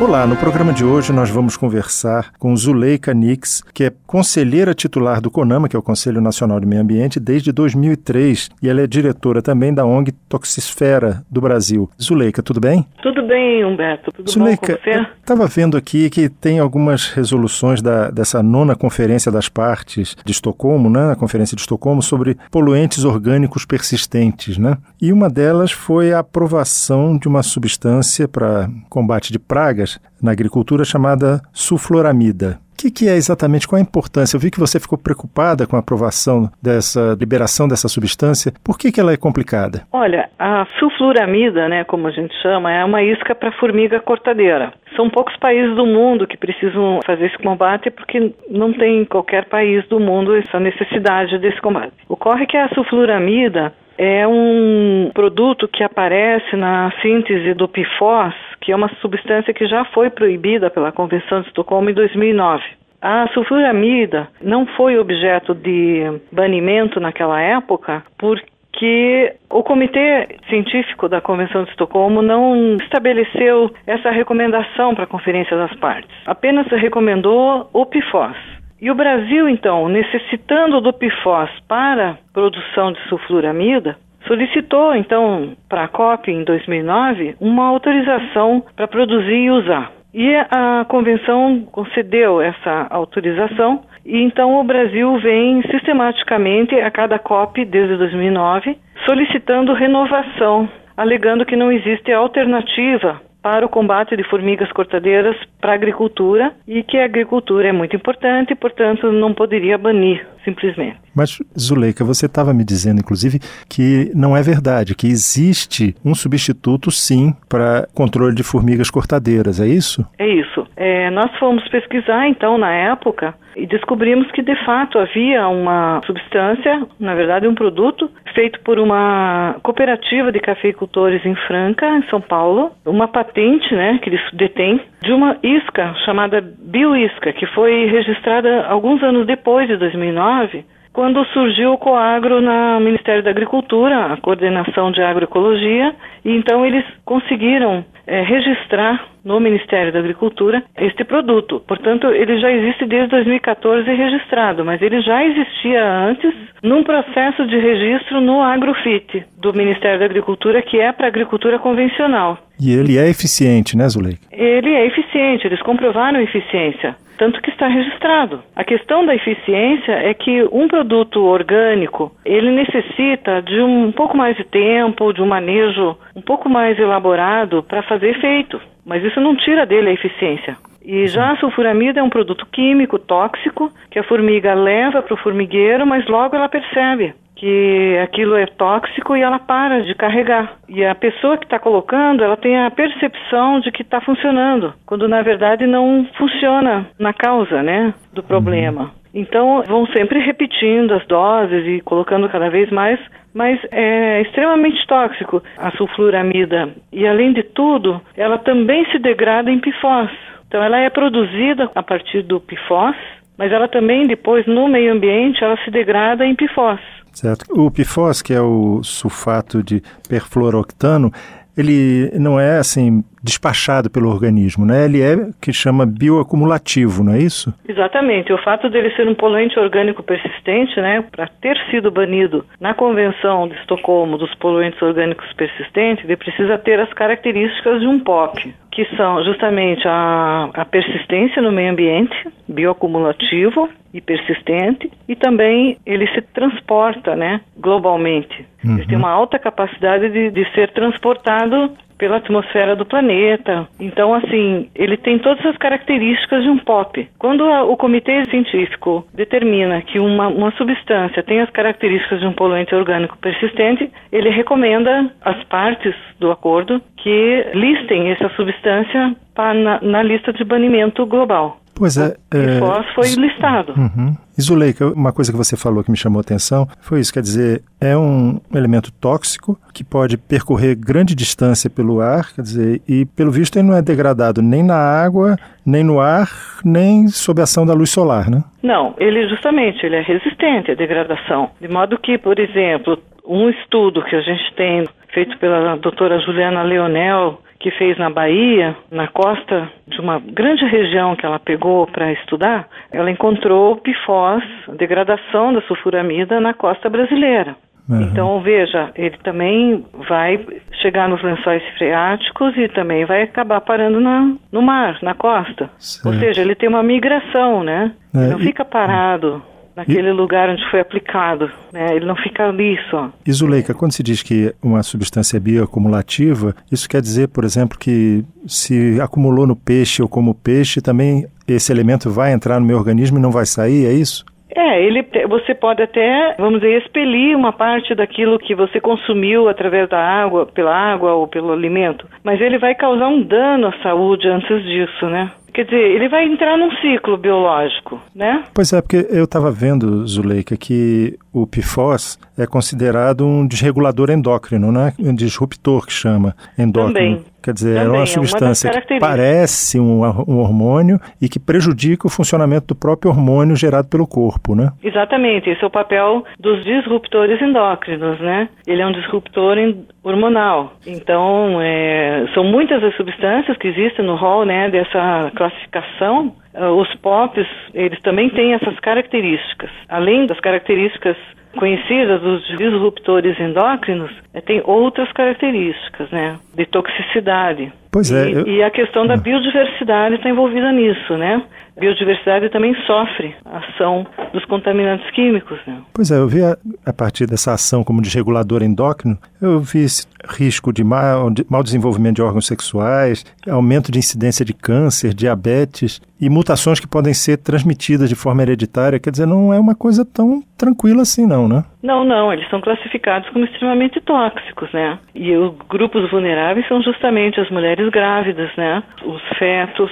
Olá, no programa de hoje nós vamos conversar com Zuleika Nix, que é conselheira titular do CONAMA, que é o Conselho Nacional de Meio Ambiente, desde 2003, e ela é diretora também da ONG Toxisfera do Brasil. Zuleika, tudo bem? Tudo bem, Humberto. Tudo Zuleika, bom com você? Estava vendo aqui que tem algumas resoluções da, dessa nona Conferência das Partes de Estocolmo, né, a Conferência de Estocolmo, sobre poluentes orgânicos persistentes, né? E uma delas foi a aprovação de uma substância para combate de pragas na agricultura chamada sulfloramida. O que, que, é exatamente, qual a importância? Eu vi que você ficou preocupada com a aprovação dessa liberação dessa substância. Por que, que ela é complicada? Olha, a sulfluramida, né, como a gente chama, é uma isca para formiga cortadeira. São poucos países do mundo que precisam fazer esse combate porque não tem em qualquer país do mundo essa necessidade desse combate. Ocorre que a sulfluramida é um produto que aparece na síntese do PFOS, que é uma substância que já foi proibida pela Convenção de Estocolmo em 2009. A sulfuramida não foi objeto de banimento naquela época porque o Comitê Científico da Convenção de Estocolmo não estabeleceu essa recomendação para a Conferência das Partes. Apenas recomendou o PFOS. E o Brasil, então, necessitando do PFOS para produção de sulfuramida, solicitou, então, para a COP em 2009 uma autorização para produzir e usar. E a convenção concedeu essa autorização e então o Brasil vem sistematicamente a cada COP desde 2009 solicitando renovação, alegando que não existe alternativa para o combate de formigas cortadeiras para a agricultura e que a agricultura é muito importante, portanto não poderia banir simplesmente. Mas, Zuleika, você estava me dizendo, inclusive, que não é verdade, que existe um substituto, sim, para controle de formigas cortadeiras, é isso? É isso. É, nós fomos pesquisar, então, na época, e descobrimos que, de fato, havia uma substância, na verdade, um produto, feito por uma cooperativa de cafeicultores em Franca, em São Paulo, uma patente, né, que eles detêm, de uma isca chamada bioisca, que foi registrada alguns anos depois de 2009, quando surgiu o Coagro no Ministério da Agricultura, a coordenação de agroecologia, e então eles conseguiram é, registrar no Ministério da Agricultura este produto. Portanto, ele já existe desde 2014 registrado, mas ele já existia antes num processo de registro no Agrofit do Ministério da Agricultura, que é para agricultura convencional. E ele é eficiente, né, Zuleika? Ele é eficiente, eles comprovaram eficiência tanto que está registrado. A questão da eficiência é que um produto orgânico, ele necessita de um pouco mais de tempo, de um manejo um pouco mais elaborado para fazer efeito, mas isso não tira dele a eficiência. E já a sulfuramida é um produto químico tóxico que a formiga leva para o formigueiro, mas logo ela percebe que aquilo é tóxico e ela para de carregar. E a pessoa que está colocando, ela tem a percepção de que está funcionando, quando na verdade não funciona na causa, né, do problema. Uhum. Então vão sempre repetindo as doses e colocando cada vez mais, mas é extremamente tóxico a sulfuramida. E além de tudo, ela também se degrada em PFOS. Então ela é produzida a partir do PFOS, mas ela também depois no meio ambiente ela se degrada em PFOS. Certo. O PFOS, que é o sulfato de perfluoroctano, ele não é assim despachado pelo organismo, né? Ele é que chama bioacumulativo, não é isso? Exatamente. O fato dele ser um poluente orgânico persistente, né, para ter sido banido na Convenção de Estocolmo dos poluentes orgânicos persistentes, ele precisa ter as características de um POP, que são justamente a, a persistência no meio ambiente, bioacumulativo e persistente, e também ele se transporta, né, globalmente. Uhum. Ele tem uma alta capacidade de, de ser transportado pela atmosfera do planeta. Então, assim, ele tem todas as características de um POP. Quando a, o comitê científico determina que uma, uma substância tem as características de um poluente orgânico persistente, ele recomenda às partes do acordo que listem essa substância na, na lista de banimento global. Pois é. O PFOS é... foi listado. Uhum. E Zuleika, uma coisa que você falou que me chamou a atenção foi isso, quer dizer, é um elemento tóxico que pode percorrer grande distância pelo ar, quer dizer, e pelo visto ele não é degradado nem na água, nem no ar, nem sob a ação da luz solar, né? Não, ele justamente, ele é resistente à degradação. De modo que, por exemplo, um estudo que a gente tem feito pela doutora Juliana Leonel, que fez na Bahia, na costa de uma grande região que ela pegou para estudar, ela encontrou PFOS, degradação da sulfuramida na costa brasileira. Uhum. Então, veja, ele também vai chegar nos lençóis freáticos e também vai acabar parando na, no mar, na costa. Certo. Ou seja, ele tem uma migração, né? É, não fica parado naquele e... lugar onde foi aplicado. Né? Ele não fica ali só. E Zuleika, quando se diz que uma substância é bioacumulativa, isso quer dizer, por exemplo, que se acumulou no peixe ou como peixe, também esse elemento vai entrar no meu organismo e não vai sair, é isso? É, ele, você pode até, vamos dizer, expelir uma parte daquilo que você consumiu através da água, pela água ou pelo alimento, mas ele vai causar um dano à saúde antes disso, né? Quer dizer, ele vai entrar num ciclo biológico, né? Pois é, porque eu estava vendo, Zuleika, que o PFOS é considerado um desregulador endócrino, né? Um disruptor que chama endócrino. Também. Quer dizer, Também, é uma substância é uma que parece um, um, hormônio e que prejudica o funcionamento do próprio hormônio gerado pelo corpo, né? Exatamente, esse é o papel dos disruptores endócrinos, né? Ele é um disruptor hormonal. Então, é, são muitas as substâncias que existem no rol, né, dessa classificação. Uh, os POPs, eles também têm essas características. Além das características conhecidas dos disruptores endócrinos é, tem outras características, né? De toxicidade. Pois é. E, eu... e a questão da biodiversidade está envolvida nisso, né? A biodiversidade também sofre a ação dos contaminantes químicos. Né? Pois é, eu vi a, a, partir dessa ação como desregulador endócrino, eu vi esse risco de mau, de mau desenvolvimento de órgãos sexuais, aumento de incidência de câncer, diabetes e mutações que podem ser transmitidas de forma hereditária. Quer dizer, não é uma coisa tão tranquila assim, não, né? Não, não, eles são classificados como extremamente tóxicos, né? E os grupos vulneráveis são justamente as mulheres grávidas, né? Os fetos,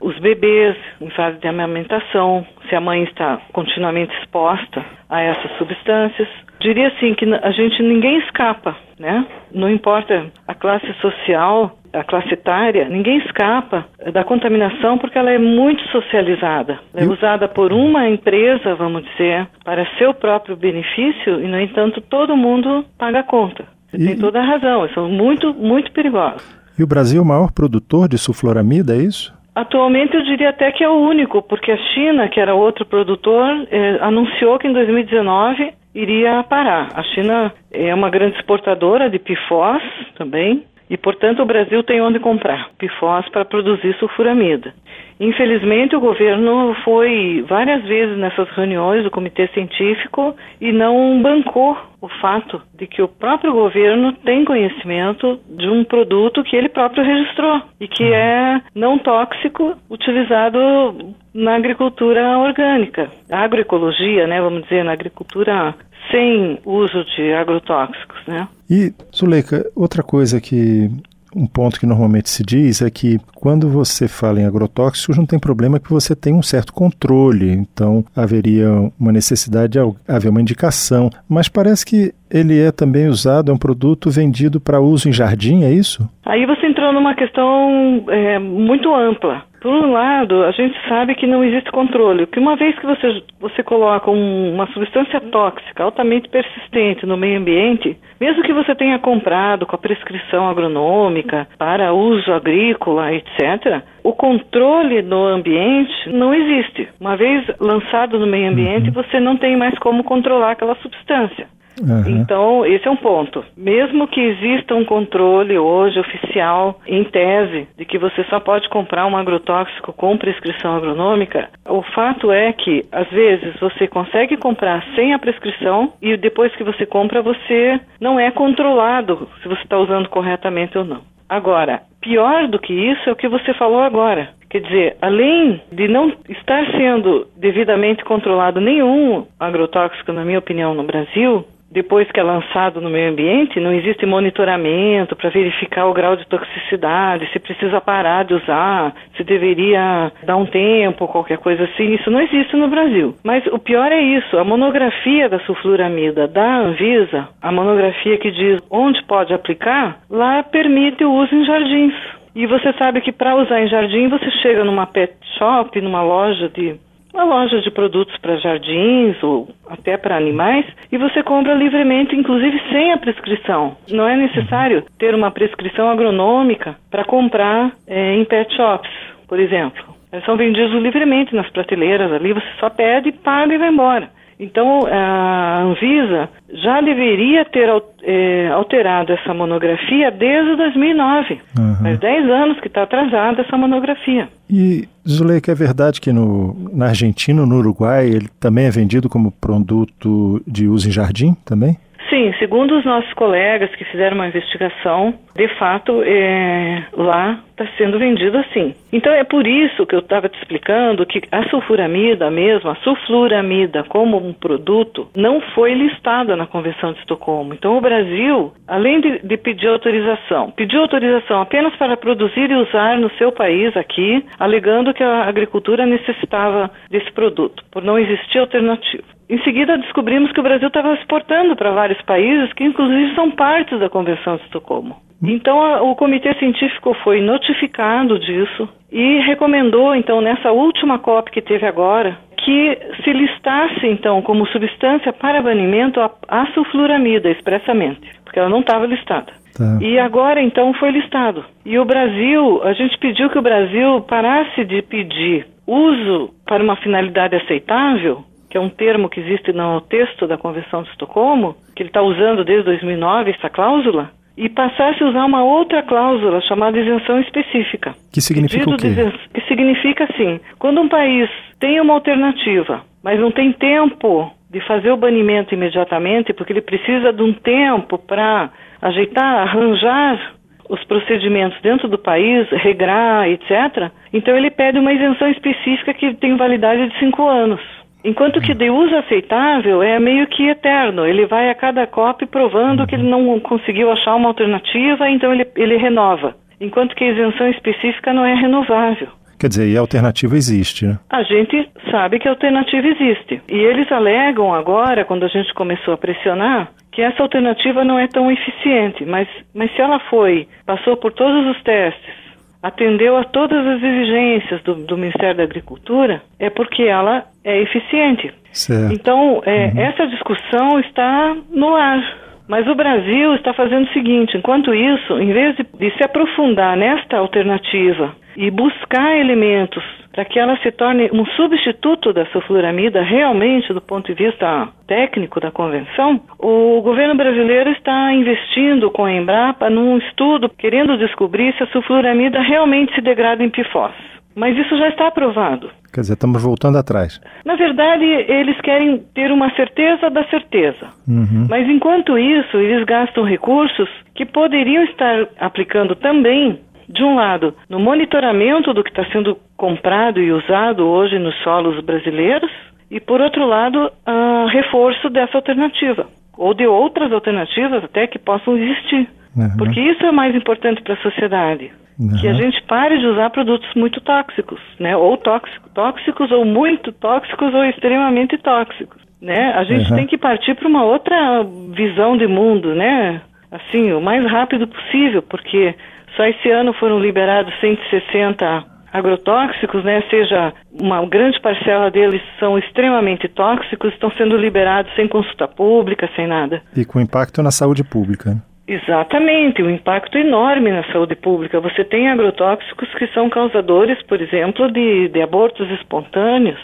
os bebês em fase de amamentação, se a mãe está continuamente exposta a essas substâncias. Diria assim que a gente ninguém escapa, né? Não importa a classe social, a classe etária, ninguém escapa da contaminação porque ela é muito socializada. Ela é usada por uma empresa, vamos dizer, para seu próprio benefício e, no entanto, todo mundo paga a conta. Você e... tem toda a razão, são muito, muito perigosos. E o Brasil é o maior produtor de sulfloramida, é isso? Atualmente eu diria até que é o único, porque a China, que era outro produtor, eh, anunciou que em 2019 iria parar. A China é uma grande exportadora de PFOS também, e, portanto, o Brasil tem onde comprar PFOS para produzir sulfuramida. Infelizmente, o governo foi várias vezes nessas reuniões do comitê científico e não bancou o fato de que o próprio governo tem conhecimento de um produto que ele próprio registrou e que uhum. é não tóxico, utilizado na agricultura orgânica, agroecologia, né, vamos dizer, na agricultura sem uso de agrotóxicos, né? E, Zuleika, outra coisa que um ponto que normalmente se diz é que quando você fala em agrotóxicos não tem problema que você tem um certo controle, então haveria uma necessidade de haver uma indicação, mas parece que ele é também usado, é um produto vendido para uso em jardim, é isso? Aí você entrou numa questão é, muito ampla. Por um lado, a gente sabe que não existe controle, que uma vez que você, você coloca um, uma substância tóxica altamente persistente no meio ambiente, mesmo que você tenha comprado com a prescrição agronômica para uso agrícola, etc., o controle no ambiente não existe. Uma vez lançado no meio ambiente, uhum. você não tem mais como controlar aquela substância. Uhum. Então, esse é um ponto. Mesmo que exista um controle hoje oficial, em tese, de que você só pode comprar um agrotóxico com prescrição agronômica, o fato é que, às vezes, você consegue comprar sem a prescrição e depois que você compra, você não é controlado se você está usando corretamente ou não. Agora, pior do que isso é o que você falou agora. Quer dizer, além de não estar sendo devidamente controlado nenhum agrotóxico, na minha opinião, no Brasil, depois que é lançado no meio ambiente, não existe monitoramento para verificar o grau de toxicidade, se precisa parar de usar, se deveria dar um tempo, qualquer coisa assim. Isso não existe no Brasil. Mas o pior é isso: a monografia da sulfuramida da Anvisa, a monografia que diz onde pode aplicar, lá permite o uso em jardins. E você sabe que para usar em jardim, você chega numa pet shop, numa loja de uma loja de produtos para jardins ou até para animais e você compra livremente, inclusive sem a prescrição. Não é necessário ter uma prescrição agronômica para comprar é, em pet shops, por exemplo. Eles são vendidos livremente nas prateleiras ali, você só pede, paga e vai embora. Então, a Anvisa já deveria ter é, alterado essa monografia desde 2009. Uhum. Faz 10 anos que está atrasada essa monografia. E, Zuleika, é verdade que no, na Argentina, no Uruguai, ele também é vendido como produto de uso em jardim também? Sim, segundo os nossos colegas que fizeram uma investigação, de fato, é, lá está sendo vendido assim. Então é por isso que eu estava te explicando que a sulfuramida mesmo, a sulfuramida como um produto, não foi listada na Convenção de Estocolmo. Então o Brasil, além de, de pedir autorização, pediu autorização apenas para produzir e usar no seu país aqui, alegando que a agricultura necessitava desse produto, por não existir alternativa. Em seguida, descobrimos que o Brasil estava exportando para vários países que, inclusive, são partes da Convenção de Estocolmo. Então, a, o comitê científico foi notificado disso e recomendou, então, nessa última COP que teve agora, que se listasse, então, como substância para banimento a, a sulfuramida expressamente, porque ela não estava listada. Tá. E agora, então, foi listado. E o Brasil, a gente pediu que o Brasil parasse de pedir uso para uma finalidade aceitável que é um termo que existe no texto da Convenção de Estocolmo, que ele está usando desde 2009, essa cláusula, e passasse a usar uma outra cláusula chamada isenção específica. Que significa o quê? Que significa assim, quando um país tem uma alternativa, mas não tem tempo de fazer o banimento imediatamente, porque ele precisa de um tempo para ajeitar, arranjar os procedimentos dentro do país, regrar, etc., então ele pede uma isenção específica que tem validade de cinco anos. Enquanto que de uso aceitável é meio que eterno. Ele vai a cada COP provando que ele não conseguiu achar uma alternativa, então ele, ele renova. Enquanto que a isenção específica não é renovável. Quer dizer, e a alternativa existe, né? A gente sabe que a alternativa existe. E eles alegam agora, quando a gente começou a pressionar, que essa alternativa não é tão eficiente. Mas, mas se ela foi, passou por todos os testes, atendeu a todas as exigências do, do, Ministério da Agricultura, é porque ela é eficiente. Certo. Então, é, uhum. essa discussão está no ar. Mas o Brasil está fazendo o seguinte: enquanto isso, em vez de, de se aprofundar nesta alternativa e buscar elementos para que ela se torne um substituto da sulfuramida realmente do ponto de vista técnico da convenção, o governo brasileiro está investindo com a Embrapa num estudo querendo descobrir se a sulfuramida realmente se degrada em PFOS. Mas isso já está aprovado. Quer dizer, estamos voltando atrás. Na verdade, eles querem ter uma certeza da certeza. Uhum. Mas enquanto isso, eles gastam recursos que poderiam estar aplicando também de um lado, no monitoramento do que está sendo comprado e usado hoje nos solos brasileiros, e por outro lado, a reforço dessa alternativa, ou de outras alternativas até que possam existir. Uhum. Porque isso é mais importante para a sociedade. Uhum. Que a gente pare de usar produtos muito tóxicos, né? Ou tóxicos, tóxicos, ou muito tóxicos, ou extremamente tóxicos. Né? A gente uhum. tem que partir para uma outra visão de mundo, né? Assim, o mais rápido possível, porque só esse ano foram liberados 160 agrotóxicos, né? Seja uma grande parcela deles são extremamente tóxicos, estão sendo liberados sem consulta pública, sem nada. E com impacto na saúde pública. Exatamente, um impacto enorme na saúde pública. Você tem agrotóxicos que são causadores, por exemplo, de, de abortos espontâneos.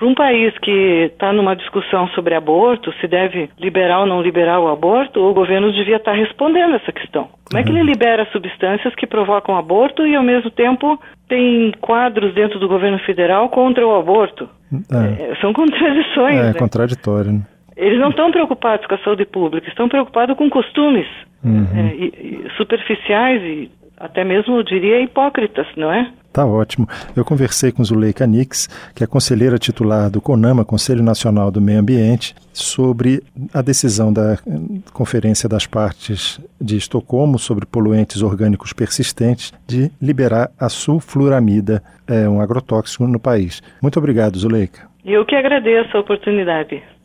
Para um país que está numa discussão sobre aborto, se deve liberar ou não liberar o aborto, o governo devia estar tá respondendo essa questão. Como é que ele uhum. libera substâncias que provocam aborto e, ao mesmo tempo, tem quadros dentro do governo federal contra o aborto? É. É, são contradições. É, né? contraditório. Né? Eles não estão preocupados com a saúde pública, estão preocupados com costumes uhum. é, e, e superficiais e até mesmo, eu diria, hipócritas, não é? Tá ótimo. Eu conversei com Zuleika Nix, que é conselheira titular do CONAMA, Conselho Nacional do Meio Ambiente, sobre a decisão da Conferência das Partes de Estocolmo sobre poluentes orgânicos persistentes de liberar a sulfluramida, é, um agrotóxico, no país. Muito obrigado, Zuleika. Eu que agradeço a oportunidade.